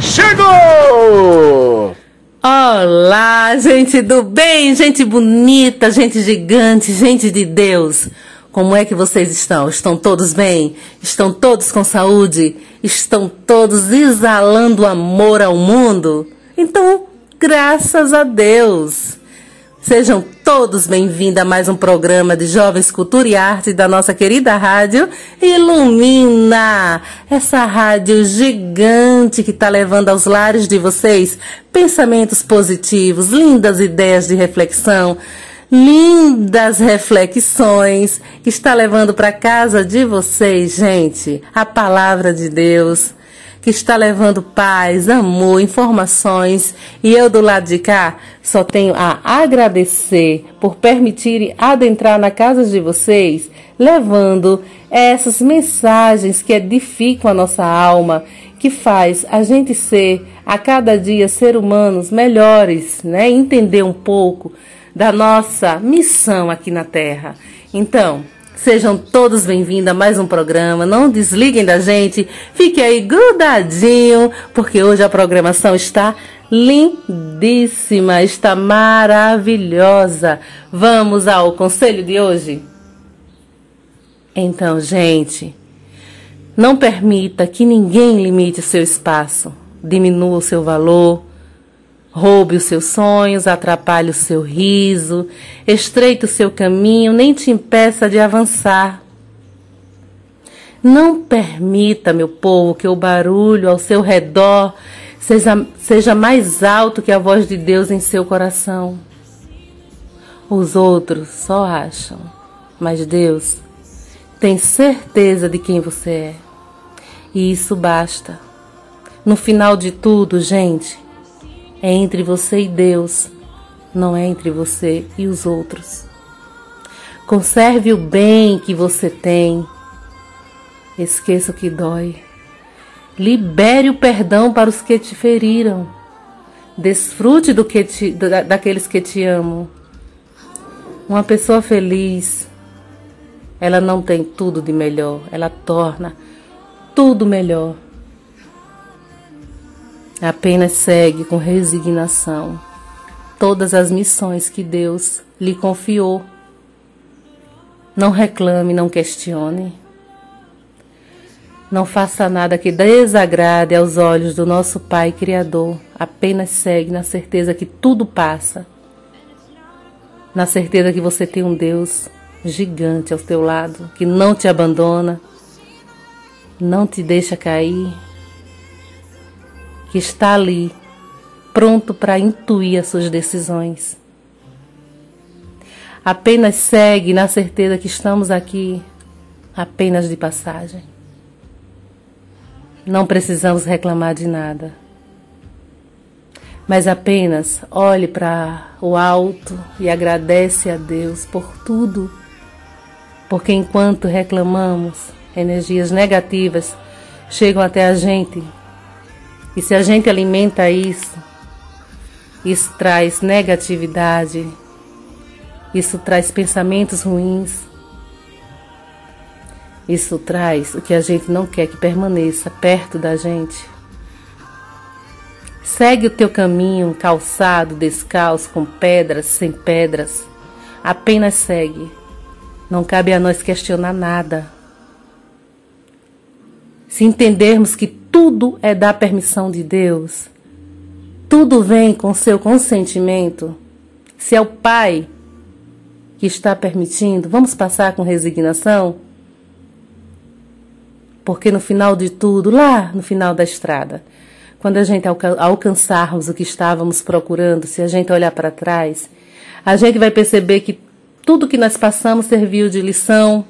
Chegou! Olá, gente do bem, gente bonita, gente gigante, gente de Deus. Como é que vocês estão? Estão todos bem? Estão todos com saúde? Estão todos exalando amor ao mundo? Então, graças a Deus. Sejam todos bem-vindos a mais um programa de Jovens Cultura e Arte da nossa querida rádio Ilumina. Essa rádio gigante que está levando aos lares de vocês pensamentos positivos, lindas ideias de reflexão, lindas reflexões, que está levando para casa de vocês, gente, a palavra de Deus que está levando paz, amor, informações. E eu do lado de cá só tenho a agradecer por permitirem adentrar na casa de vocês, levando essas mensagens que edificam a nossa alma, que faz a gente ser a cada dia ser humanos melhores, né? Entender um pouco da nossa missão aqui na Terra. Então, Sejam todos bem-vindos a mais um programa. Não desliguem da gente. Fique aí grudadinho, porque hoje a programação está lindíssima, está maravilhosa. Vamos ao conselho de hoje? Então, gente, não permita que ninguém limite seu espaço, diminua o seu valor, roube os seus sonhos, atrapalhe o seu riso, estreite o seu caminho, nem te impeça de avançar. Não permita, meu povo, que o barulho ao seu redor seja, seja mais alto que a voz de Deus em seu coração. Os outros só acham, mas Deus tem certeza de quem você é. E isso basta. No final de tudo, gente, é entre você e Deus, não é entre você e os outros. Conserve o bem que você tem. Esqueça o que dói. Libere o perdão para os que te feriram. Desfrute do que te, da, daqueles que te amam. Uma pessoa feliz, ela não tem tudo de melhor, ela torna tudo melhor. Apenas segue com resignação todas as missões que Deus lhe confiou. Não reclame, não questione. Não faça nada que desagrade aos olhos do nosso Pai Criador. Apenas segue na certeza que tudo passa. Na certeza que você tem um Deus gigante ao teu lado, que não te abandona, não te deixa cair, que está ali, pronto para intuir as suas decisões. Apenas segue na certeza que estamos aqui apenas de passagem. Não precisamos reclamar de nada. Mas apenas olhe para o alto e agradece a Deus por tudo. Porque enquanto reclamamos, energias negativas chegam até a gente e se a gente alimenta isso, isso traz negatividade, isso traz pensamentos ruins, isso traz o que a gente não quer que permaneça perto da gente. Segue o teu caminho calçado, descalço, com pedras, sem pedras. Apenas segue. Não cabe a nós questionar nada. Se entendermos que tudo é da permissão de Deus, tudo vem com seu consentimento, se é o Pai que está permitindo, vamos passar com resignação? Porque no final de tudo, lá no final da estrada, quando a gente alca alcançarmos o que estávamos procurando, se a gente olhar para trás, a gente vai perceber que tudo que nós passamos serviu de lição,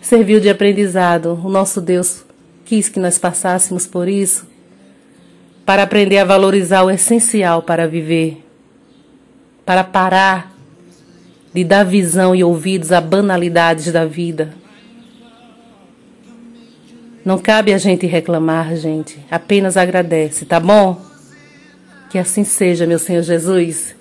serviu de aprendizado. O nosso Deus quis que nós passássemos por isso para aprender a valorizar o essencial para viver, para parar de dar visão e ouvidos a banalidades da vida. Não cabe a gente reclamar, gente. Apenas agradece, tá bom? Que assim seja, meu Senhor Jesus.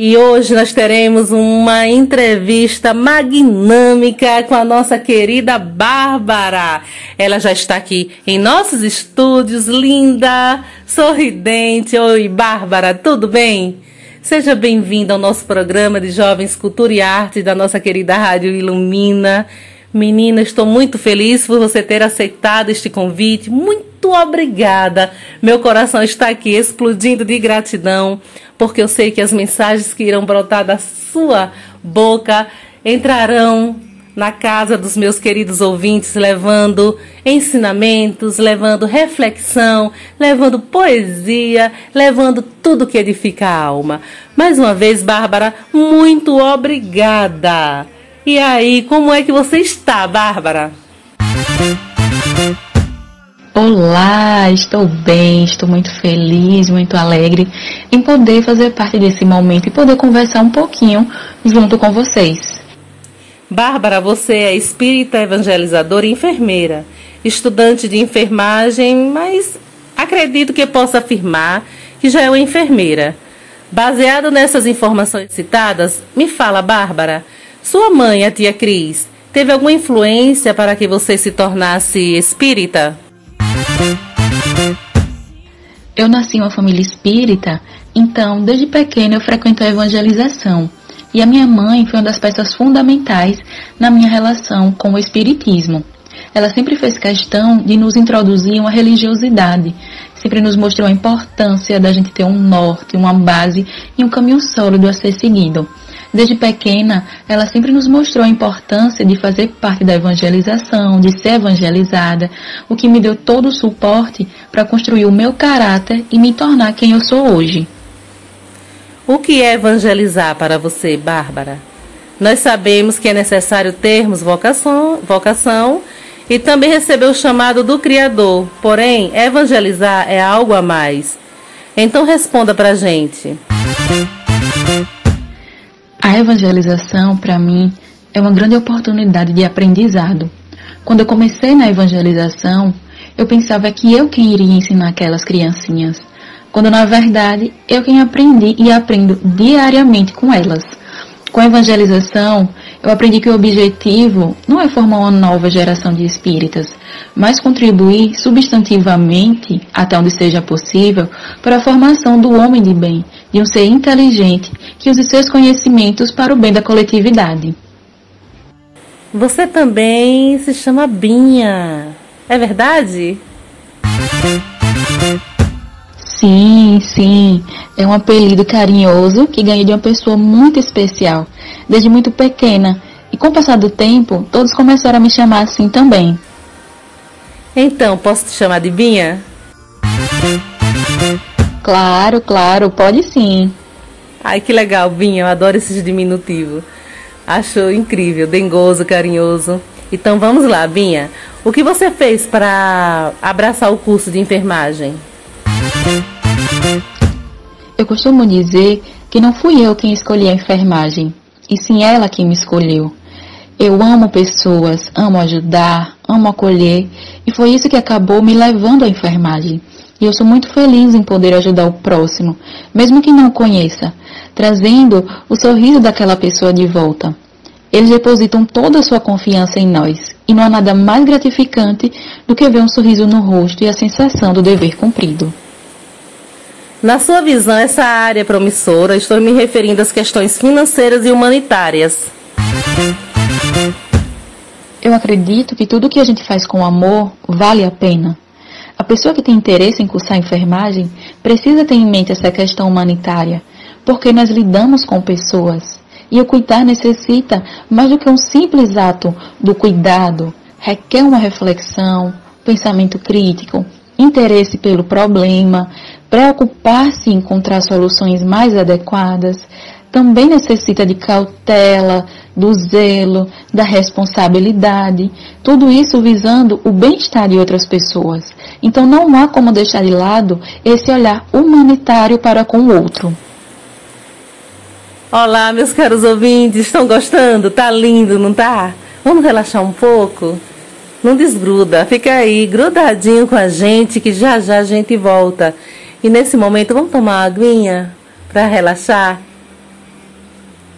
E hoje nós teremos uma entrevista magnâmica com a nossa querida Bárbara. Ela já está aqui em nossos estúdios, linda, sorridente. Oi, Bárbara, tudo bem? Seja bem-vinda ao nosso programa de Jovens Cultura e Arte da nossa querida Rádio Ilumina. Menina, estou muito feliz por você ter aceitado este convite. Muito obrigada. Meu coração está aqui explodindo de gratidão, porque eu sei que as mensagens que irão brotar da sua boca entrarão na casa dos meus queridos ouvintes, levando ensinamentos, levando reflexão, levando poesia, levando tudo que edifica a alma. Mais uma vez, Bárbara, muito obrigada. E aí, como é que você está, Bárbara? Olá, estou bem, estou muito feliz, muito alegre em poder fazer parte desse momento e poder conversar um pouquinho junto com vocês. Bárbara, você é espírita evangelizadora e enfermeira, estudante de enfermagem, mas acredito que possa afirmar que já é uma enfermeira. Baseado nessas informações citadas, me fala, Bárbara, sua mãe, a tia Cris, teve alguma influência para que você se tornasse espírita? Eu nasci em uma família espírita, então desde pequena eu frequento a evangelização. E a minha mãe foi uma das peças fundamentais na minha relação com o espiritismo. Ela sempre fez questão de nos introduzir uma religiosidade, sempre nos mostrou a importância da gente ter um norte, uma base e um caminho sólido a ser seguido. Desde pequena, ela sempre nos mostrou a importância de fazer parte da evangelização, de ser evangelizada, o que me deu todo o suporte para construir o meu caráter e me tornar quem eu sou hoje. O que é evangelizar para você, Bárbara? Nós sabemos que é necessário termos vocação, vocação e também receber o chamado do Criador. Porém, evangelizar é algo a mais. Então responda para a gente. A evangelização, para mim, é uma grande oportunidade de aprendizado. Quando eu comecei na evangelização, eu pensava que eu quem iria ensinar aquelas criancinhas, quando na verdade eu quem aprendi e aprendo diariamente com elas. Com a evangelização, eu aprendi que o objetivo não é formar uma nova geração de espíritas, mas contribuir substantivamente, até onde seja possível, para a formação do homem de bem, de um ser inteligente que use seus conhecimentos para o bem da coletividade. Você também se chama Binha, é verdade? Sim, sim. É um apelido carinhoso que ganhei de uma pessoa muito especial, desde muito pequena. E com o passar do tempo, todos começaram a me chamar assim também. Então, posso te chamar de Binha? Claro, claro, pode sim. Ai, que legal, Binha, eu adoro esses diminutivos. Acho incrível, dengoso, carinhoso. Então vamos lá, Binha. O que você fez para abraçar o curso de enfermagem? Eu costumo dizer que não fui eu quem escolhi a enfermagem, e sim ela quem me escolheu. Eu amo pessoas, amo ajudar, amo acolher, e foi isso que acabou me levando à enfermagem. E eu sou muito feliz em poder ajudar o próximo, mesmo que não o conheça, trazendo o sorriso daquela pessoa de volta. Eles depositam toda a sua confiança em nós, e não há nada mais gratificante do que ver um sorriso no rosto e a sensação do dever cumprido. Na sua visão, essa área é promissora, estou me referindo às questões financeiras e humanitárias. Eu acredito que tudo que a gente faz com amor vale a pena. A pessoa que tem interesse em cursar enfermagem precisa ter em mente essa questão humanitária, porque nós lidamos com pessoas. E o cuidar necessita mais do que um simples ato do cuidado, requer uma reflexão, pensamento crítico, interesse pelo problema, preocupar-se em encontrar soluções mais adequadas, também necessita de cautela, do zelo, da responsabilidade, tudo isso visando o bem-estar de outras pessoas. Então não há como deixar de lado esse olhar humanitário para com o outro. Olá, meus caros ouvintes, estão gostando? Tá lindo, não tá? Vamos relaxar um pouco? Não desgruda, fica aí grudadinho com a gente que já já a gente volta. E nesse momento vamos tomar uma aguinha para relaxar?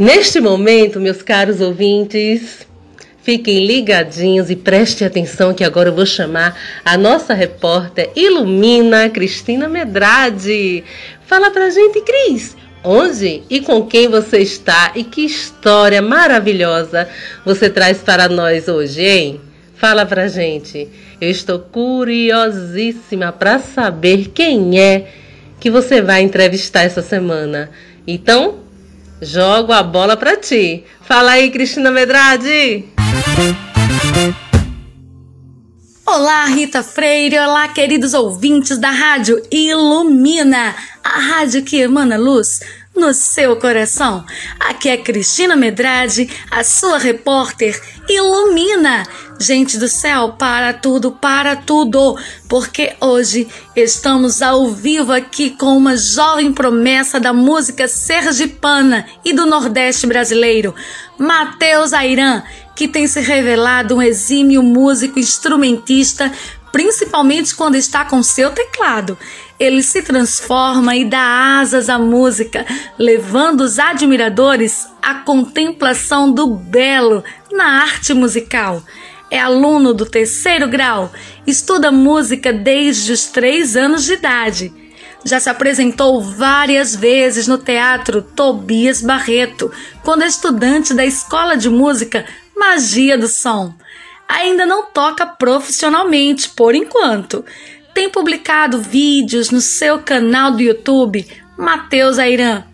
Neste momento, meus caros ouvintes, fiquem ligadinhos e prestem atenção que agora eu vou chamar a nossa repórter Ilumina Cristina Medrade. Fala pra gente, Cris, onde e com quem você está e que história maravilhosa você traz para nós hoje, hein? Fala pra gente. Eu estou curiosíssima para saber quem é que você vai entrevistar essa semana. Então, Jogo a bola para ti. Fala aí, Cristina Medrade. Olá, Rita Freire. Olá, queridos ouvintes da Rádio Ilumina, a rádio que emana luz no seu coração. Aqui é Cristina Medrade, a sua repórter. Ilumina! Gente do céu, para tudo, para tudo, porque hoje estamos ao vivo aqui com uma jovem promessa da música sergipana e do Nordeste brasileiro, Matheus Airan que tem se revelado um exímio músico instrumentista, principalmente quando está com seu teclado. Ele se transforma e dá asas à música, levando os admiradores à contemplação do belo na arte musical. É aluno do terceiro grau, estuda música desde os três anos de idade já se apresentou várias vezes no Teatro Tobias Barreto, quando é estudante da Escola de Música Magia do Som. Ainda não toca profissionalmente, por enquanto. Tem publicado vídeos no seu canal do YouTube, Matheus Airan.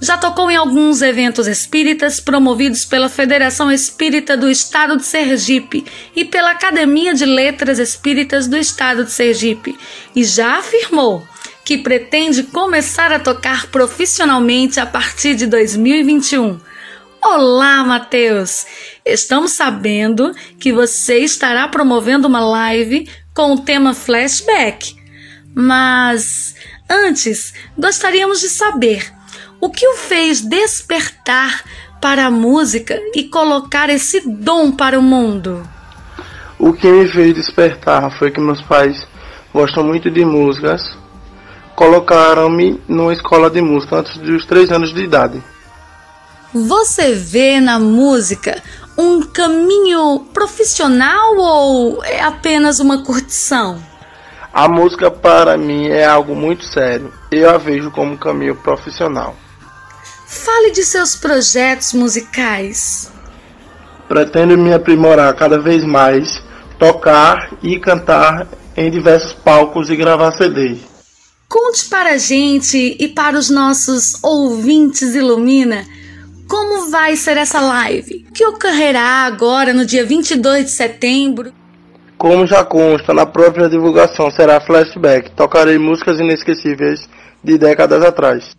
Já tocou em alguns eventos espíritas promovidos pela Federação Espírita do Estado de Sergipe e pela Academia de Letras Espíritas do Estado de Sergipe e já afirmou que pretende começar a tocar profissionalmente a partir de 2021. Olá, Matheus! Estamos sabendo que você estará promovendo uma live com o tema flashback. Mas antes, gostaríamos de saber o que o fez despertar para a música e colocar esse dom para o mundo. O que me fez despertar foi que meus pais gostam muito de músicas. Colocaram-me numa escola de música antes dos três anos de idade. Você vê na música um caminho profissional ou é apenas uma curtição? A música para mim é algo muito sério. Eu a vejo como um caminho profissional. Fale de seus projetos musicais. Pretendo me aprimorar cada vez mais, tocar e cantar em diversos palcos e gravar CD. Conte para a gente e para os nossos ouvintes Ilumina como vai ser essa live? Que ocorrerá agora no dia 22 de setembro? Como já consta na própria divulgação, será flashback. Tocarei músicas inesquecíveis de décadas atrás.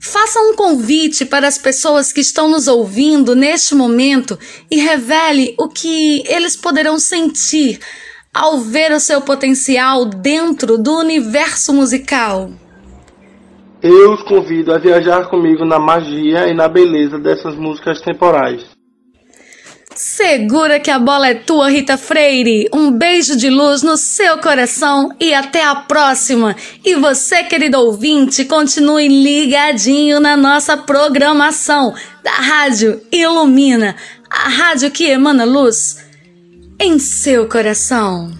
Faça um convite para as pessoas que estão nos ouvindo neste momento e revele o que eles poderão sentir ao ver o seu potencial dentro do universo musical. Eu os convido a viajar comigo na magia e na beleza dessas músicas temporais. Segura que a bola é tua, Rita Freire. Um beijo de luz no seu coração e até a próxima. E você, querido ouvinte, continue ligadinho na nossa programação da Rádio Ilumina, a rádio que emana luz em seu coração.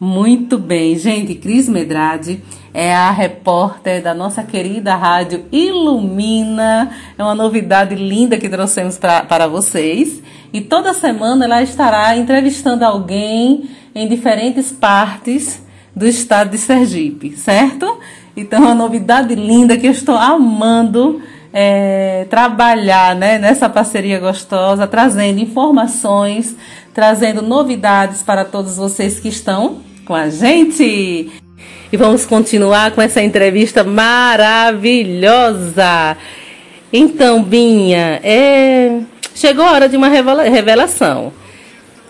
Muito bem, gente. Cris Medrade é a repórter da nossa querida rádio Ilumina. É uma novidade linda que trouxemos pra, para vocês. E toda semana ela estará entrevistando alguém em diferentes partes do estado de Sergipe, certo? Então, é uma novidade linda que eu estou amando é, trabalhar né, nessa parceria gostosa, trazendo informações, trazendo novidades para todos vocês que estão com a gente. E vamos continuar com essa entrevista maravilhosa. Então, Binha, é... chegou a hora de uma revelação.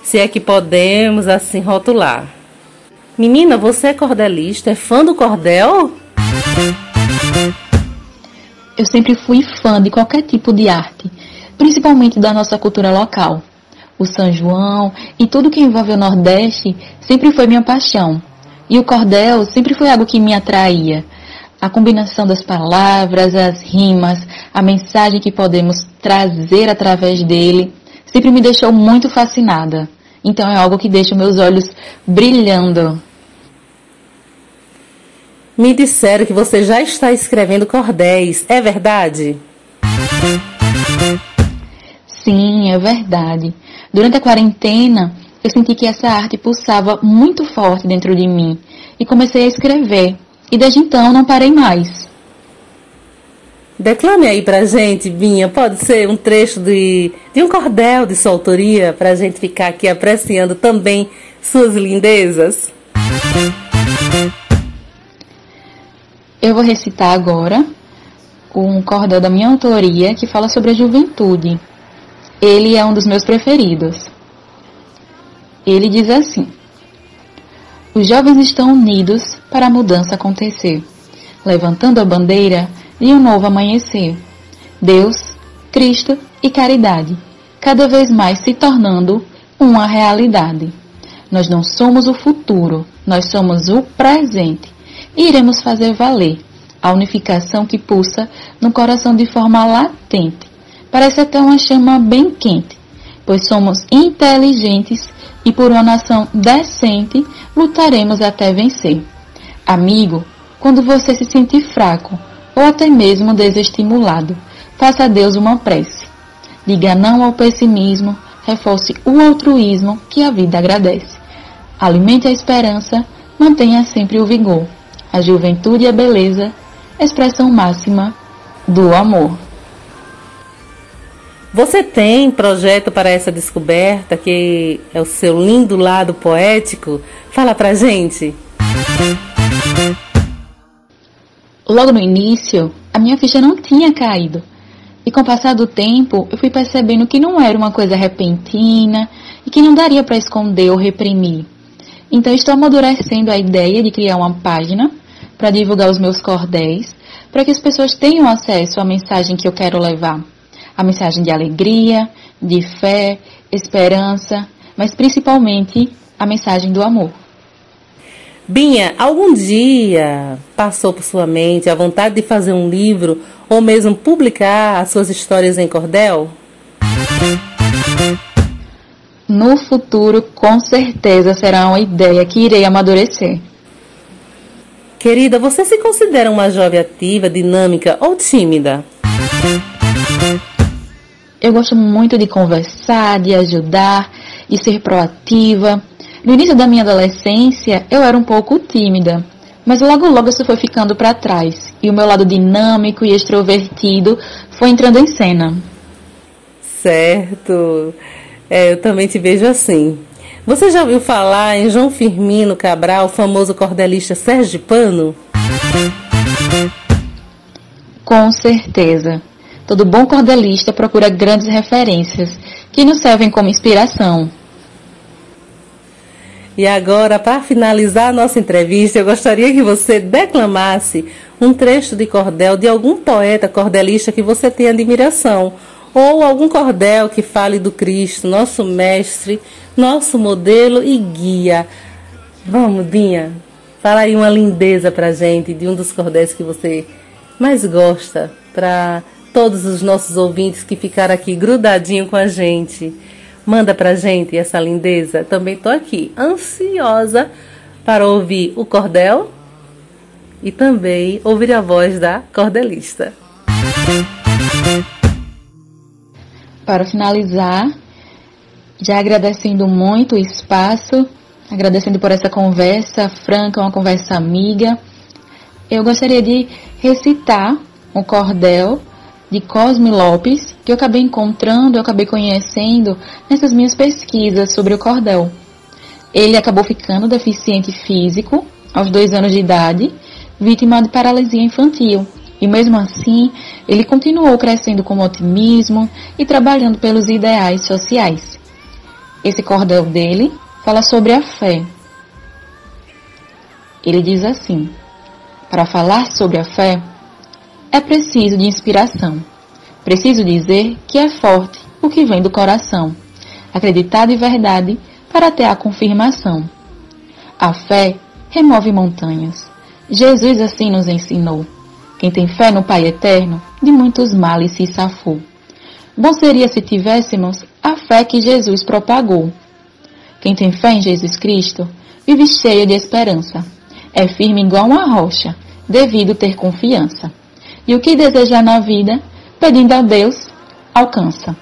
Se é que podemos assim rotular. Menina, você é cordelista? É fã do cordel? Eu sempre fui fã de qualquer tipo de arte, principalmente da nossa cultura local. O São João e tudo que envolve o Nordeste sempre foi minha paixão. E o cordel sempre foi algo que me atraía. A combinação das palavras, as rimas, a mensagem que podemos trazer através dele, sempre me deixou muito fascinada. Então é algo que deixa meus olhos brilhando. Me disseram que você já está escrevendo cordéis, é verdade? Sim, é verdade. Durante a quarentena, eu senti que essa arte pulsava muito forte dentro de mim e comecei a escrever. E desde então não parei mais. Declame aí pra gente, Binha, pode ser um trecho de, de um cordel de sua autoria, pra gente ficar aqui apreciando também suas lindezas? Eu vou recitar agora um cordel da minha autoria que fala sobre a juventude. Ele é um dos meus preferidos. Ele diz assim: Os jovens estão unidos para a mudança acontecer, levantando a bandeira de um novo amanhecer. Deus, Cristo e caridade, cada vez mais se tornando uma realidade. Nós não somos o futuro, nós somos o presente. E iremos fazer valer a unificação que pulsa no coração de forma latente. Parece até uma chama bem quente, pois somos inteligentes e por uma nação decente lutaremos até vencer. Amigo, quando você se sentir fraco, ou até mesmo desestimulado. Faça a Deus uma prece. Diga não ao pessimismo, reforce o altruísmo que a vida agradece. Alimente a esperança, mantenha sempre o vigor. A juventude e a beleza, expressão máxima do amor. Você tem projeto para essa descoberta, que é o seu lindo lado poético? Fala pra gente. Logo no início, a minha ficha não tinha caído. E com o passar do tempo, eu fui percebendo que não era uma coisa repentina e que não daria para esconder ou reprimir. Então estou amadurecendo a ideia de criar uma página para divulgar os meus cordéis, para que as pessoas tenham acesso à mensagem que eu quero levar. A mensagem de alegria, de fé, esperança, mas principalmente a mensagem do amor. Binha, algum dia passou por sua mente a vontade de fazer um livro ou mesmo publicar as suas histórias em cordel? No futuro, com certeza será uma ideia que irei amadurecer. Querida, você se considera uma jovem ativa, dinâmica ou tímida? Eu gosto muito de conversar, de ajudar, de ser proativa. No início da minha adolescência, eu era um pouco tímida, mas logo logo isso foi ficando para trás e o meu lado dinâmico e extrovertido foi entrando em cena. Certo. É, eu também te vejo assim. Você já ouviu falar em João Firmino Cabral, o famoso cordelista sergipano? Com certeza. Todo bom cordelista procura grandes referências que nos servem como inspiração. E agora, para finalizar a nossa entrevista, eu gostaria que você declamasse um trecho de cordel de algum poeta cordelista que você tenha admiração, ou algum cordel que fale do Cristo, nosso mestre, nosso modelo e guia. Vamos, Dinha, fala aí uma lindeza pra gente de um dos cordéis que você mais gosta, para todos os nossos ouvintes que ficaram aqui grudadinho com a gente. Manda pra gente essa lindeza. Também tô aqui, ansiosa para ouvir o cordel e também ouvir a voz da cordelista. Para finalizar, já agradecendo muito o espaço, agradecendo por essa conversa franca, uma conversa amiga, eu gostaria de recitar um cordel de Cosme Lopes, que eu acabei encontrando, eu acabei conhecendo nessas minhas pesquisas sobre o cordel. Ele acabou ficando deficiente físico aos dois anos de idade, vítima de paralisia infantil. E mesmo assim, ele continuou crescendo com otimismo e trabalhando pelos ideais sociais. Esse cordel dele fala sobre a fé. Ele diz assim: Para falar sobre a fé, é preciso de inspiração. Preciso dizer que é forte o que vem do coração. Acreditar de verdade para ter a confirmação. A fé remove montanhas. Jesus assim nos ensinou. Quem tem fé no Pai Eterno, de muitos males se safou. Bom seria se tivéssemos a fé que Jesus propagou. Quem tem fé em Jesus Cristo, vive cheia de esperança. É firme igual uma rocha, devido ter confiança. E o que desejar na vida, pedindo a Deus, alcança.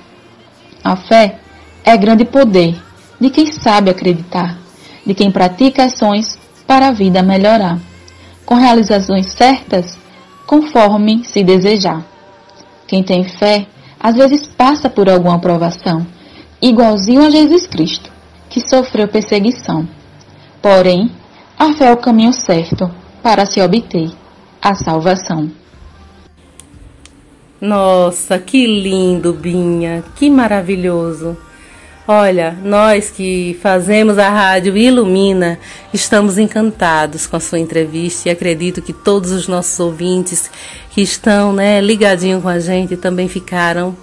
A fé é grande poder de quem sabe acreditar, de quem pratica ações para a vida melhorar, com realizações certas, conforme se desejar. Quem tem fé, às vezes passa por alguma provação, igualzinho a Jesus Cristo, que sofreu perseguição. Porém, a fé é o caminho certo para se obter a salvação. Nossa, que lindo, Binha, que maravilhoso. Olha, nós que fazemos a rádio Ilumina, estamos encantados com a sua entrevista e acredito que todos os nossos ouvintes que estão, né, com a gente também ficaram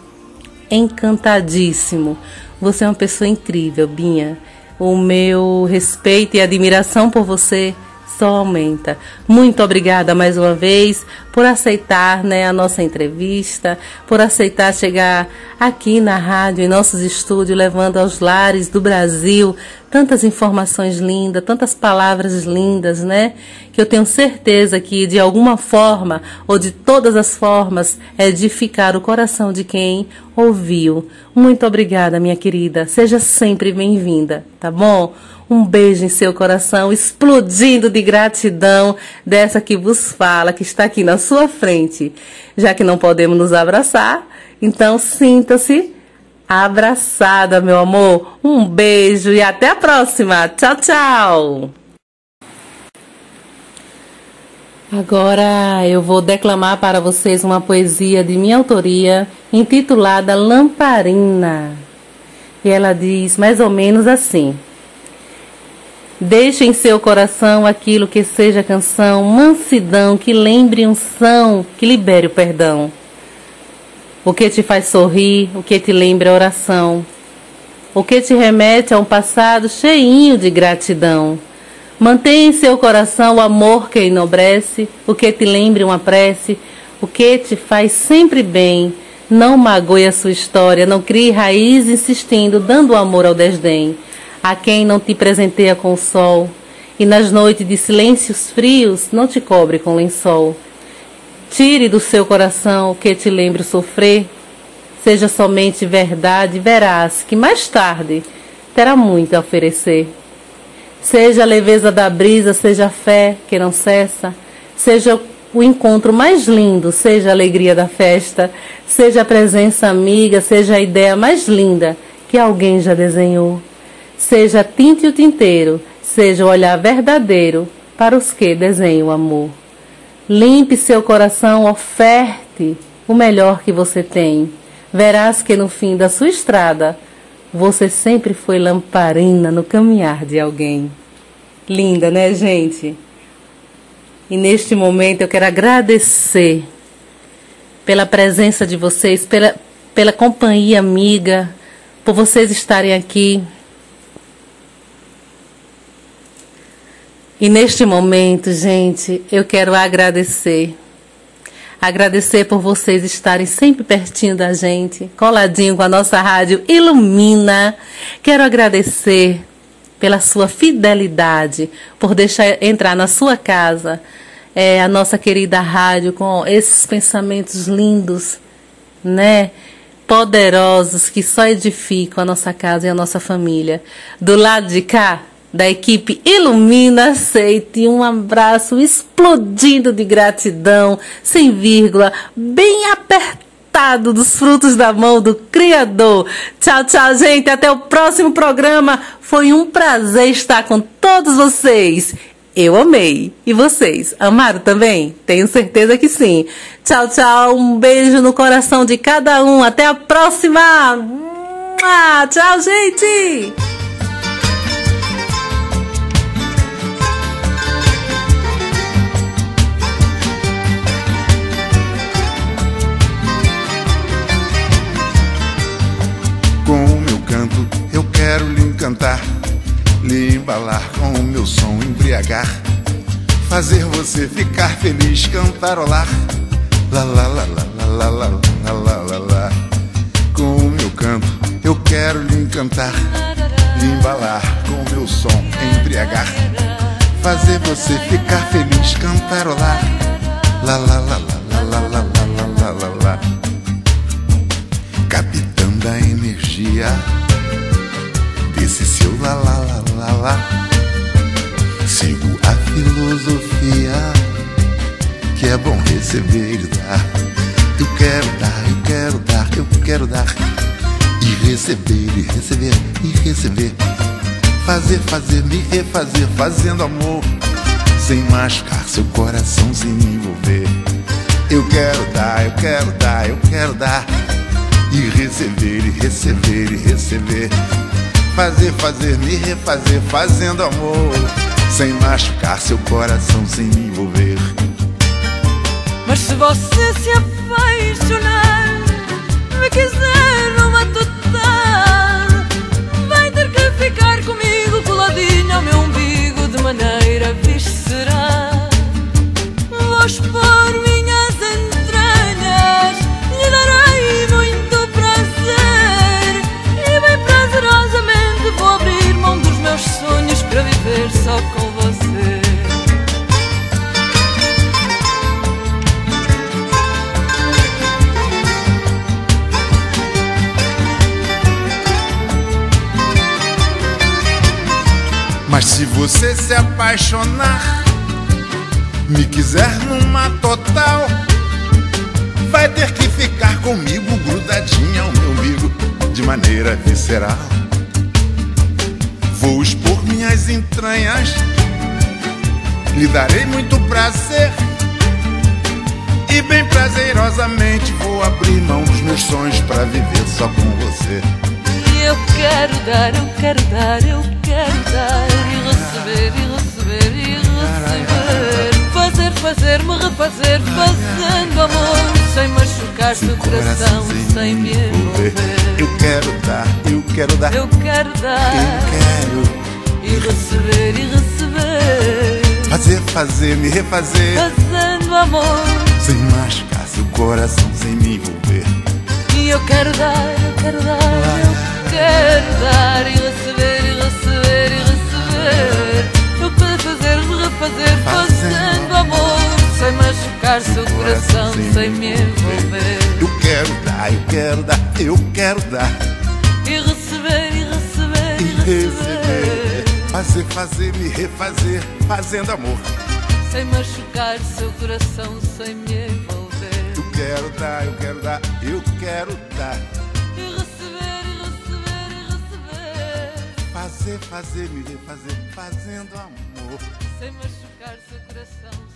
encantadíssimo. Você é uma pessoa incrível, Binha. O meu respeito e admiração por você só aumenta. Muito obrigada mais uma vez por aceitar né, a nossa entrevista, por aceitar chegar aqui na rádio, em nossos estúdios, levando aos lares do Brasil tantas informações lindas, tantas palavras lindas, né? Que eu tenho certeza que de alguma forma ou de todas as formas edificar o coração de quem ouviu. Muito obrigada, minha querida. Seja sempre bem-vinda, tá bom? Um beijo em seu coração, explodindo de gratidão dessa que vos fala, que está aqui na sua frente. Já que não podemos nos abraçar, então sinta-se abraçada, meu amor. Um beijo e até a próxima. Tchau, tchau. Agora eu vou declamar para vocês uma poesia de minha autoria intitulada Lamparina. E ela diz mais ou menos assim. Deixe em seu coração aquilo que seja canção, mansidão, que lembre unção, que libere o perdão. O que te faz sorrir, o que te lembra oração. O que te remete a um passado cheinho de gratidão. Mantenha em seu coração o amor que enobrece, o que te lembre uma prece, o que te faz sempre bem. Não magoe a sua história, não crie raiz insistindo, dando amor ao desdém a quem não te presenteia com o sol, e nas noites de silêncios frios não te cobre com lençol. Tire do seu coração o que te lembre sofrer, seja somente verdade, verás que mais tarde terá muito a oferecer. Seja a leveza da brisa, seja a fé que não cessa, seja o encontro mais lindo, seja a alegria da festa, seja a presença amiga, seja a ideia mais linda que alguém já desenhou. Seja tinte o tinteiro, seja o olhar verdadeiro para os que desenham o amor. Limpe seu coração, oferte o melhor que você tem. Verás que no fim da sua estrada você sempre foi lamparina no caminhar de alguém. Linda, né, gente? E neste momento eu quero agradecer pela presença de vocês, pela, pela companhia amiga, por vocês estarem aqui E neste momento, gente, eu quero agradecer. Agradecer por vocês estarem sempre pertinho da gente, coladinho com a nossa rádio Ilumina. Quero agradecer pela sua fidelidade, por deixar entrar na sua casa é, a nossa querida rádio com esses pensamentos lindos, né? Poderosos que só edificam a nossa casa e a nossa família. Do lado de cá, da equipe Ilumina Aceite. Um abraço explodindo de gratidão, sem vírgula, bem apertado dos frutos da mão do Criador. Tchau, tchau, gente. Até o próximo programa. Foi um prazer estar com todos vocês. Eu amei. E vocês? Amaram também? Tenho certeza que sim. Tchau, tchau. Um beijo no coração de cada um. Até a próxima. Tchau, gente. Quero lhe encantar, lhe embalar com o meu som, embriagar, fazer você ficar feliz, cantarolar. Lá, lá, lá, lá, lá, lá, lá, lá, lá, lá. Com o meu canto, eu quero lhe encantar, lhe embalar com o meu som, embriagar, fazer você ficar feliz, cantarolar. Lá, lá, lá, lá, lá, lá, lá, lá, lá, lá, lá. Capitão da energia esse seu lá lá lá lá lá. Sigo a filosofia que é bom receber e dar. Eu quero dar, eu quero quero dar. E receber, e receber, e receber. Fazer, fazer, me refazer, fazendo amor. Sem machucar seu coração, sem me envolver. Eu quero dar, eu quero dar, eu quero dar. E receber, e receber, e receber. Fazer, fazer, me refazer, fazendo amor. Sem machucar seu coração, sem me envolver. Mas se você se apaixonar, me quiser numa total, vai ter que ficar comigo coladinho ao meu umbigo de maneira visceral. Vou expor você se apaixonar, me quiser numa total, vai ter que ficar comigo grudadinha ao meu umbigo de maneira visceral. Vou expor minhas entranhas, lhe darei muito prazer. E bem prazerosamente vou abrir mão dos meus sonhos para viver só com você. E eu quero dar, eu quero dar, eu quero dar receber, e receber, e receber. Fazer, fazer, me refazer, fazendo amor, sem machucar seu coração, sem me envolver. Eu quero dar, eu quero dar, Eu quero dar eu quero e receber, e receber. fazer, fazer, me refazer, Fazendo amor, sem machucar seu coração, sem me envolver. e eu quero dar, eu quero dar, eu quero dar e receber, e receber, e receber. Eu quero fazer, me refazer, fazendo amor, sem machucar seu coração, sem me envolver. Eu quero dar, eu quero dar, eu quero dar E receber, e receber, e receber. receber. Fazer, fazer, me refazer, fazendo amor. Sem machucar seu coração, sem me envolver. Eu quero dar, eu quero dar, eu quero dar. Fazer, fazer, me refazer, fazendo amor. Sem machucar seu coração.